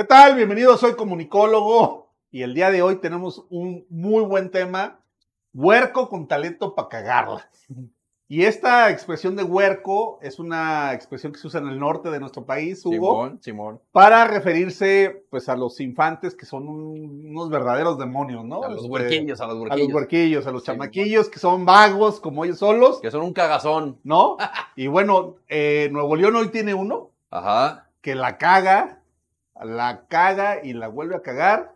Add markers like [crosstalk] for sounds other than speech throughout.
¿Qué tal? Bienvenidos, soy comunicólogo y el día de hoy tenemos un muy buen tema, huerco con talento para cagarla. Y esta expresión de huerco es una expresión que se usa en el norte de nuestro país, Hugo, Simón, Simón. para referirse pues a los infantes que son un- unos verdaderos demonios, ¿no? A los Este, huerquillos, a los A los huerquillos. huerquillos, a los chamaquillos que son vagos como ellos solos, Que son un cagazón. ¿no? Y bueno, eh, Nuevo León hoy tiene uno Ajá. que la caga, la caga y la vuelve a cagar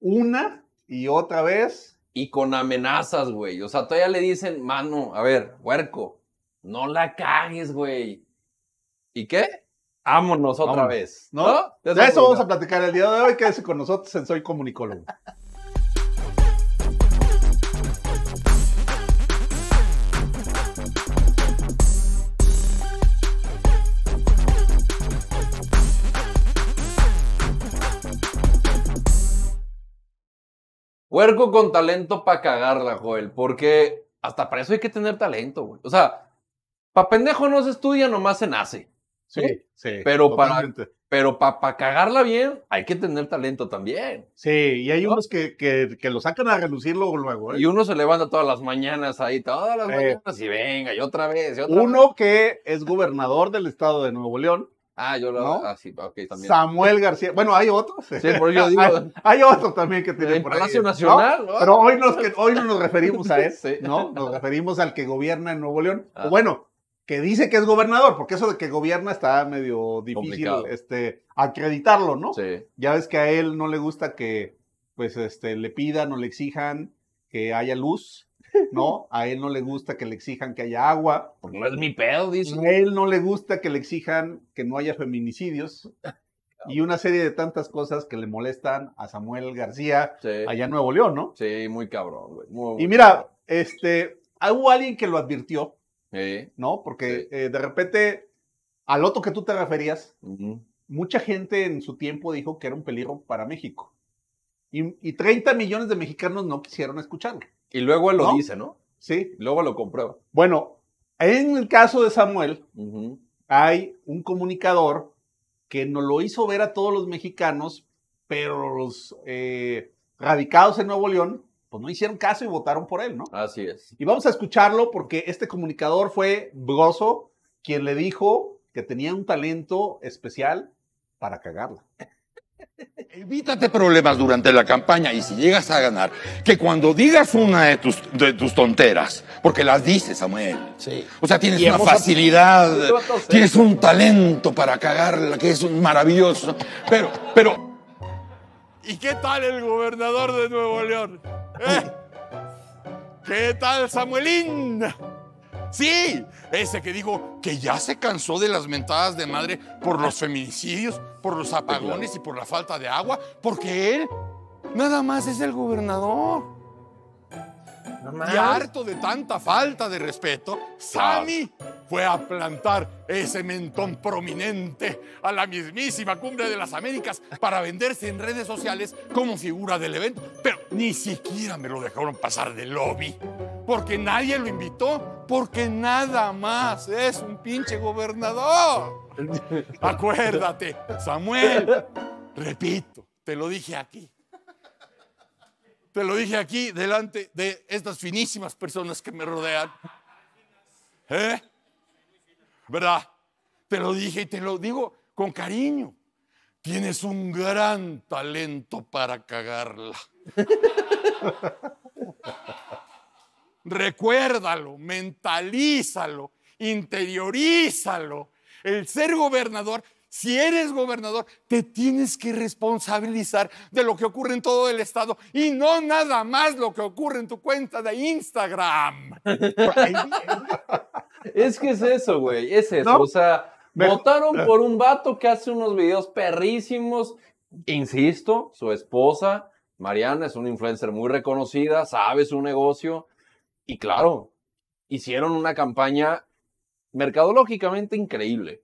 una y otra vez. Y con amenazas, güey. O sea, todavía le dicen, mano, a ver, huerco, no la cagues, güey. ¿Y qué? Vámonos otra Vámonos, vez. ¿no? De De eso vamos a platicar el día de hoy. Quédese con nosotros en Soy Comunicólogo. Huerco con talento para cagarla, Joel. Porque hasta para eso hay que tener talento, güey. O sea, para pendejo no se estudia, nomás se nace. Sí, sí. Pero para-. Pero para cagarla bien, hay que tener talento también. Sí, y hay ¿No? unos que, que, que lo sacan a relucir luego, luego. ¿eh? Y uno se levanta todas las mañanas ahí, todas las Eh. mañanas, y venga, y otra vez, y otra vez. Uno que es gobernador del estado de Nuevo León, Ah, yo lo. ¿No? Ah, sí, ok, también. Samuel García. Bueno, hay otros. Sí, por eso yo [laughs] digo. hay, hay otro también que tiene En por ahí, Palacio ¿no? Nacional, ¿no? Pero hoy, nos, hoy no nos referimos a él, [laughs] Sí. ¿no? Nos referimos al que gobierna en Nuevo León. Ah. O bueno, que dice que es gobernador, porque eso de que gobierna está medio difícil Complicado. este, acreditarlo, ¿no? Sí. Ya ves que a él no le gusta que pues este, le pidan o le exijan que haya luz, ¿no? A él no le gusta que le exijan que haya agua. Porque no es mi pedo, dice. A él no le gusta que le exijan que no haya feminicidios. [laughs] Y una serie de tantas cosas que le molestan a Samuel García Sí. allá en Nuevo León, ¿no? Sí, muy cabrón, güey. Muy, Y mira, este, hubo alguien que lo advirtió, Sí. ¿no? Porque Sí. eh, de repente, al otro que tú te referías, mucha gente en su tiempo dijo que era un peligro para México. Y, y 30 millones de mexicanos no quisieron escucharlo, Y luego él lo ¿No? dice, ¿no? ¿sí? Luego lo comprueba. Bueno, en el caso de Samuel, hay un comunicador que nos lo hizo ver a todos los mexicanos, pero los eh, radicados en Nuevo León, pues no hicieron caso y votaron por él, ¿no? Así es. Y vamos a escucharlo porque este comunicador fue Broso, quien le dijo que tenía un talento especial para cagarla. Evítate problemas durante la campaña y si llegas a ganar, que cuando digas una de tus, de tus tonteras, porque las dices, Samuel. Sí. O sea, tienes Y una facilidad, tienes un talento para cagarla, que es un maravilloso. Pero, pero. ¿Y qué tal el gobernador de Nuevo León? ¿Eh? ¿Qué tal Samuelín? Sí, ese que dijo que ya se cansó de las mentadas de madre por los [laughs] feminicidios, por los apagones y por la falta de agua, porque él nada más es el gobernador. Y harto de tanta falta de respeto, Sammy fue a plantar ese mentón prominente a la mismísima cumbre de las Américas para venderse en redes sociales como figura del evento. Pero ni siquiera me lo dejaron pasar del lobby. Porque nadie lo invitó, porque nada más es un pinche gobernador. [laughs] Acuérdate, Samuel, repito, te lo dije aquí. Te lo dije aquí delante de estas finísimas personas que me rodean. ¿Eh? ¿Verdad? Te lo dije y te lo digo con cariño. Tienes un gran talento para cagarla. [laughs] Recuérdalo, mentalízalo, interiorízalo. El ser gobernador, si eres gobernador, te tienes que responsabilizar de lo que ocurre en todo el estado y no nada más lo que ocurre en tu cuenta de Instagram. Es que es eso, güey. Es eso. ¿No? O sea, Me- votaron por un vato que hace unos videos perrísimos. Insisto, su esposa, Mariana, es una influencer muy reconocida, sabe su negocio. Y claro, hicieron una campaña mercadológicamente increíble.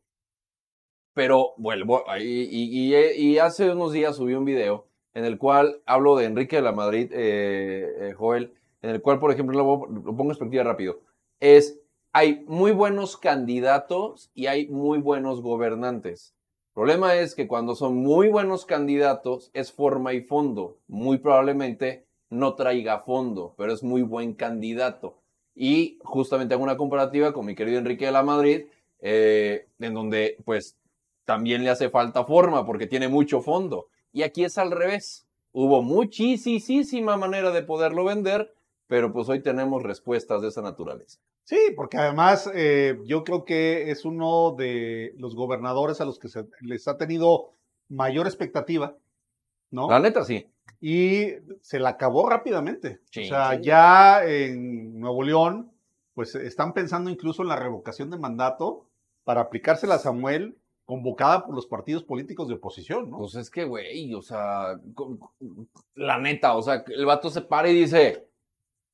Pero vuelvo, y, y- y- y hace unos días subí un video en el cual hablo de Enrique de la Madrid, eh, eh, Joel, en el cual, por ejemplo, lo, lo pongo en perspectiva rápido, es, hay muy buenos candidatos y hay muy buenos gobernantes. El problema es que cuando son muy buenos candidatos, es forma y fondo. Muy probablemente no traiga fondo, pero es muy buen candidato. Y justamente hago una comparativa con mi querido Enrique de la Madrid, eh, en donde pues también le hace falta forma porque tiene mucho fondo. Y aquí es al revés. Hubo muchísima manera de poderlo vender, pero pues hoy tenemos respuestas de esa naturaleza. Sí, porque además eh, yo creo que es uno de los gobernadores a los que se les ha tenido mayor expectativa, ¿no? La neta, sí. Y se la acabó rápidamente. Sí, o sea, sí. ya en Nuevo León, pues están pensando incluso en la revocación de mandato para aplicársela a Samuel, convocada por los partidos políticos de oposición, ¿no? Pues es que, güey, o sea, la neta, o sea, el vato se para y dice,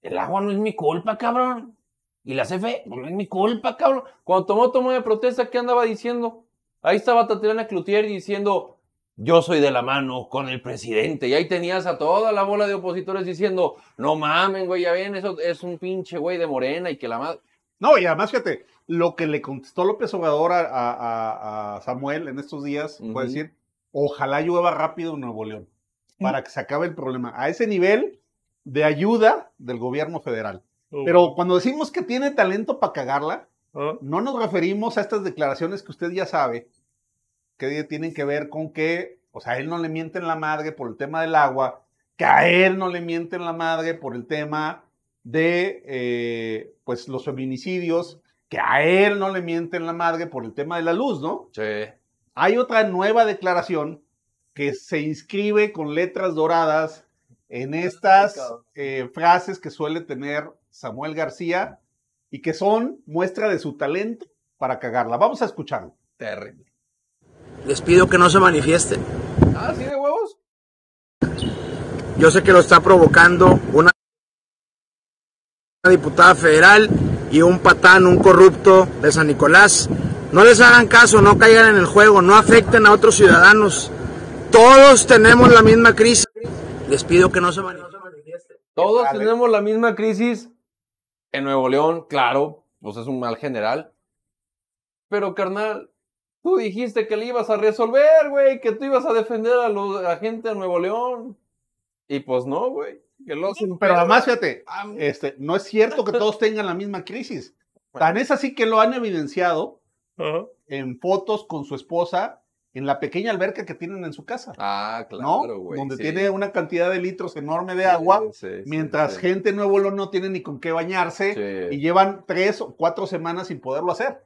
el agua no es mi culpa, cabrón. Y la CFE, no es mi culpa, cabrón. Cuando tomó toma de protesta, ¿qué andaba diciendo? Ahí estaba Tatiana Cloutier diciendo, yo soy de la mano con el presidente. Y ahí tenías a toda la bola de opositores diciendo, no mamen, güey, ya ven, eso es un pinche güey de morena y que la madre... No, y además, fíjate, lo que le contestó López Obrador a, a- a- a Samuel en estos días fue Ujú. decir, ojalá llueva rápido en Nuevo León, para que se acabe el problema. A ese nivel de ayuda del gobierno federal. Pero cuando decimos que tiene talento para cagarla, no nos referimos a estas declaraciones que usted ya sabe, que tienen que ver con que, o sea, a él no le mienten la madre por el tema del agua, que a él no le mienten la madre por el tema de, eh, pues, los feminicidios, que a él no le mienten la madre por el tema de la luz, ¿no? Sí. Hay otra nueva declaración que se inscribe con letras doradas en estas eh, frases que suele tener Samuel García y que son muestra de su talento para cagarla. Vamos a escucharlo. Terrible. Les pido que no se manifiesten. Ah, ¿sí de huevos? Yo sé que lo está provocando una diputada federal y un patán, un corrupto de San Nicolás. No les hagan caso, no caigan en el juego, no afecten a otros ciudadanos. Todos tenemos la misma crisis. Les pido que no se manifiesten. Todos tenemos la misma crisis en Nuevo León, claro, pues es un mal general. Pero carnal, tú dijiste que le ibas a resolver, güey, que tú ibas a defender a los- a la gente de Nuevo León. Y pues no, güey. Pero además, fíjate, este, no es cierto que todos tengan la misma crisis. Tan es así que lo han evidenciado en fotos con su esposa en la pequeña alberca que tienen en su casa, Ah, ¿no? claro, güey. Donde sí. tiene una cantidad de litros enorme de agua, sí, mientras gente en Nuevo León no tiene ni con qué bañarse y llevan tres o cuatro semanas sin poderlo hacer.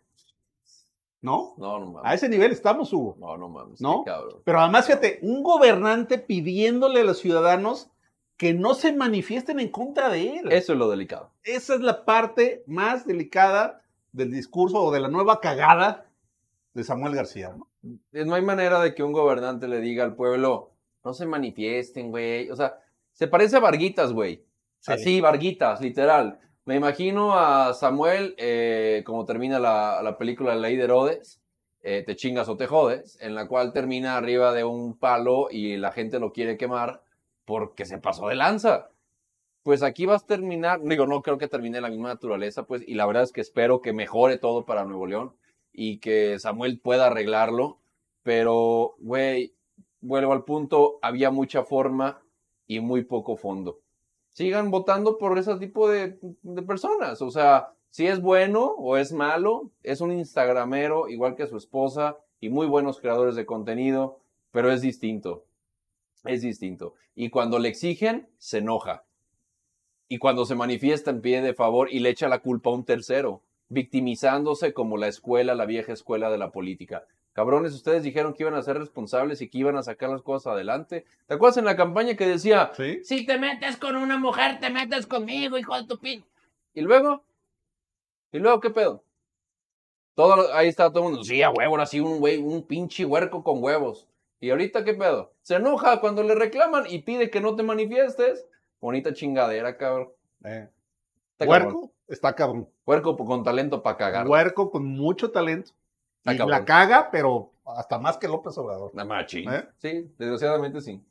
¿No? No, no mames. A ese nivel estamos, Hugo. No, no mames. ¿No? qué cabrón. Pero además, fíjate, un gobernante pidiéndole a los ciudadanos que no se manifiesten en contra de él. Eso es lo delicado. Esa es la parte más delicada del discurso o de la nueva cagada de Samuel García. ¿no? No hay manera de que un gobernante le diga al pueblo, no se manifiesten, güey. O sea, se parece a Varguitas, güey. Sí. Así, Varguitas, literal. Me imagino a Samuel, eh, como termina la, la película La Ley de Herodes, eh, te chingas o te jodes, en la cual termina arriba de un palo y la gente lo quiere quemar porque se pasó de lanza. Pues aquí vas a terminar, digo, no creo que termine la misma naturaleza, pues, y la verdad es que espero que mejore todo para Nuevo León y que Samuel pueda arreglarlo, pero, güey, vuelvo al punto, había mucha forma y muy poco fondo. Sigan votando por ese tipo de, personas, o sea, si es bueno o es malo, es un instagramero igual que su esposa y muy buenos creadores de contenido, pero es distinto, es distinto. Y cuando le exigen, se enoja. Y cuando se manifiesta en pie de favor y le echa la culpa a un tercero, victimizándose como la escuela, la vieja escuela de la política. Cabrones, ustedes dijeron que iban a ser responsables y que iban a sacar las cosas adelante. ¿Te acuerdas en la campaña que decía, ¿Sí? Si te metes con una mujer, te metes conmigo, hijo de tu pin. ¿y luego? ¿Y luego qué pedo? Todo, ahí está todo el mundo, sí, a huevo, ahora sí, un güey, un pinche huerco con huevos. ¿Y ahorita qué pedo? Se enoja cuando le reclaman y pide que no te manifiestes. Bonita chingadera, cabrón. Eh, Está cabrón. Está cabrón. Huerco con talento para cagar. Huerco con mucho talento. Y la caga, pero hasta más que López Obrador. La machín. ¿Eh? Sí, desgraciadamente sí.